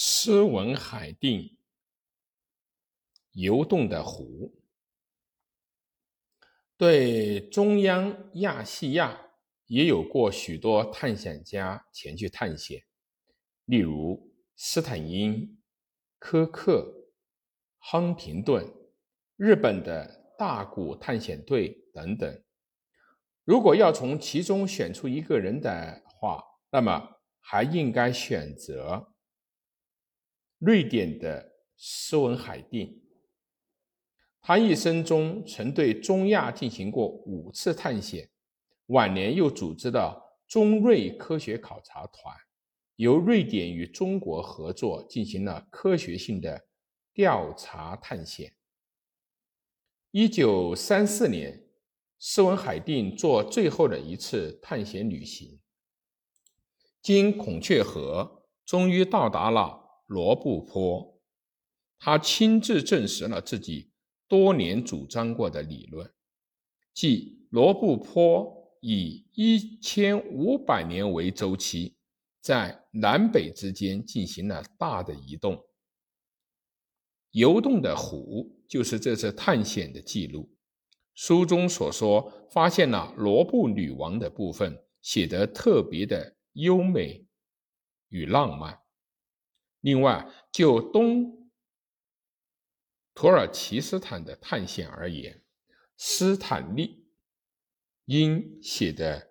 斯文海定游动的湖，对中央亚细亚也有过许多探险家前去探险，例如斯坦因、科克、亨廷顿、日本的大谷探险队等等。如果要从其中选出一个人的话，那么还应该选择。瑞典的斯文海定，他一生中曾对中亚进行过五次探险，晚年又组织了中瑞科学考察团，由瑞典与中国合作进行了科学性的调查探险。一九三四年，斯文海定做最后的一次探险旅行，经孔雀河，终于到达了。罗布泊，他亲自证实了自己多年主张过的理论，即罗布泊以一千五百年为周期，在南北之间进行了大的移动。游动的湖就是这次探险的记录。书中所说发现了罗布女王的部分，写得特别的优美与浪漫。另外，就东土耳其斯坦的探险而言，斯坦利因写的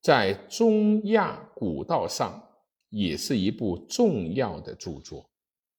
在中亚古道上也是一部重要的著作。